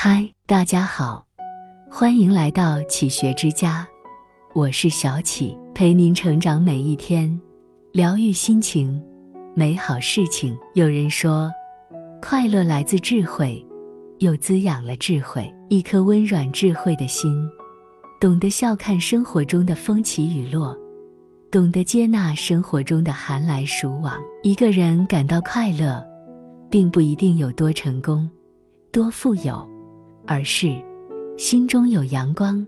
嗨，大家好，欢迎来到启学之家，我是小启，陪您成长每一天，疗愈心情，美好事情。有人说，快乐来自智慧，又滋养了智慧。一颗温软智慧的心，懂得笑看生活中的风起雨落，懂得接纳生活中的寒来暑往。一个人感到快乐，并不一定有多成功，多富有。而是心中有阳光，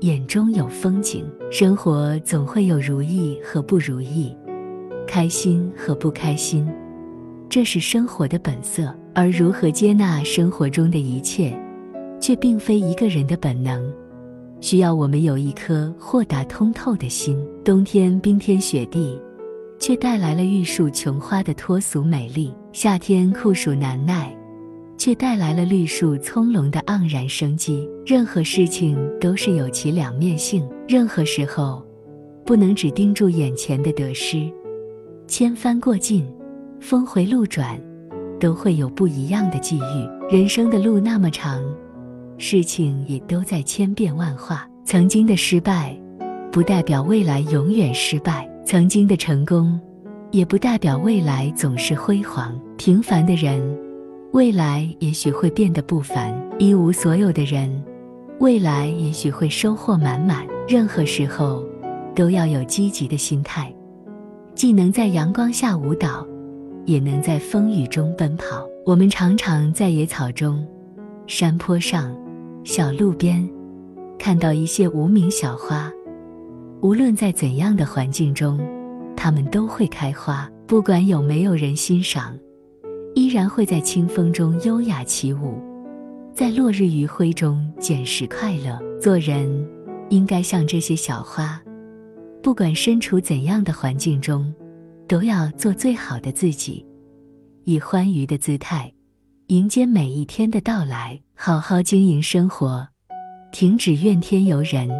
眼中有风景。生活总会有如意和不如意，开心和不开心，这是生活的本色。而如何接纳生活中的一切，却并非一个人的本能，需要我们有一颗豁达通透的心。冬天冰天雪地，却带来了玉树琼花的脱俗美丽；夏天酷暑难耐。却带来了绿树葱茏的盎然生机。任何事情都是有其两面性，任何时候不能只盯住眼前的得失。千帆过尽，峰回路转，都会有不一样的际遇。人生的路那么长，事情也都在千变万化。曾经的失败，不代表未来永远失败；曾经的成功，也不代表未来总是辉煌。平凡的人。未来也许会变得不凡，一无所有的人，未来也许会收获满满。任何时候，都要有积极的心态，既能在阳光下舞蹈，也能在风雨中奔跑。我们常常在野草中、山坡上、小路边，看到一些无名小花。无论在怎样的环境中，它们都会开花，不管有没有人欣赏。依然会在清风中优雅起舞，在落日余晖中捡拾快乐。做人应该像这些小花，不管身处怎样的环境中，都要做最好的自己，以欢愉的姿态迎接每一天的到来，好好经营生活，停止怨天尤人，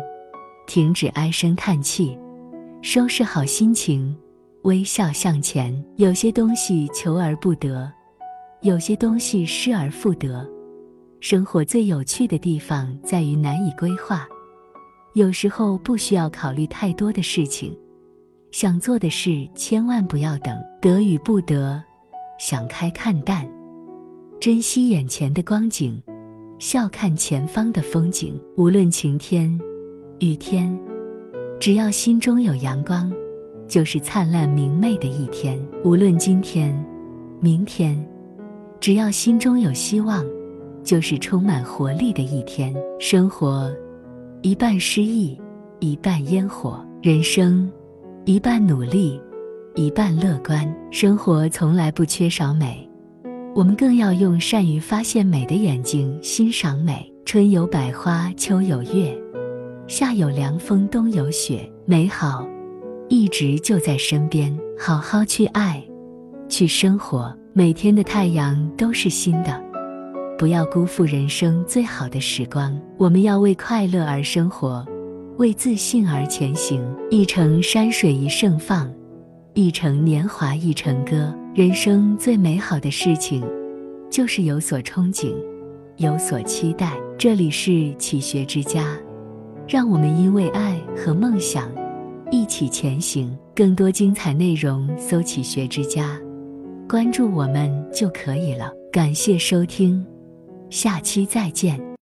停止唉声叹气，收拾好心情，微笑向前。有些东西求而不得。有些东西失而复得，生活最有趣的地方在于难以规划。有时候不需要考虑太多的事情，想做的事千万不要等。得与不得，想开看淡，珍惜眼前的光景，笑看前方的风景。无论晴天、雨天，只要心中有阳光，就是灿烂明媚的一天。无论今天、明天。只要心中有希望，就是充满活力的一天。生活一半诗意，一半烟火；人生一半努力，一半乐观。生活从来不缺少美，我们更要用善于发现美的眼睛欣赏美。春有百花，秋有月，夏有凉风，冬有雪。美好一直就在身边，好好去爱，去生活。每天的太阳都是新的，不要辜负人生最好的时光。我们要为快乐而生活，为自信而前行。一程山水一盛放，一程年华一程歌。人生最美好的事情，就是有所憧憬，有所期待。这里是启学之家，让我们因为爱和梦想一起前行。更多精彩内容，搜“启学之家”。关注我们就可以了。感谢收听，下期再见。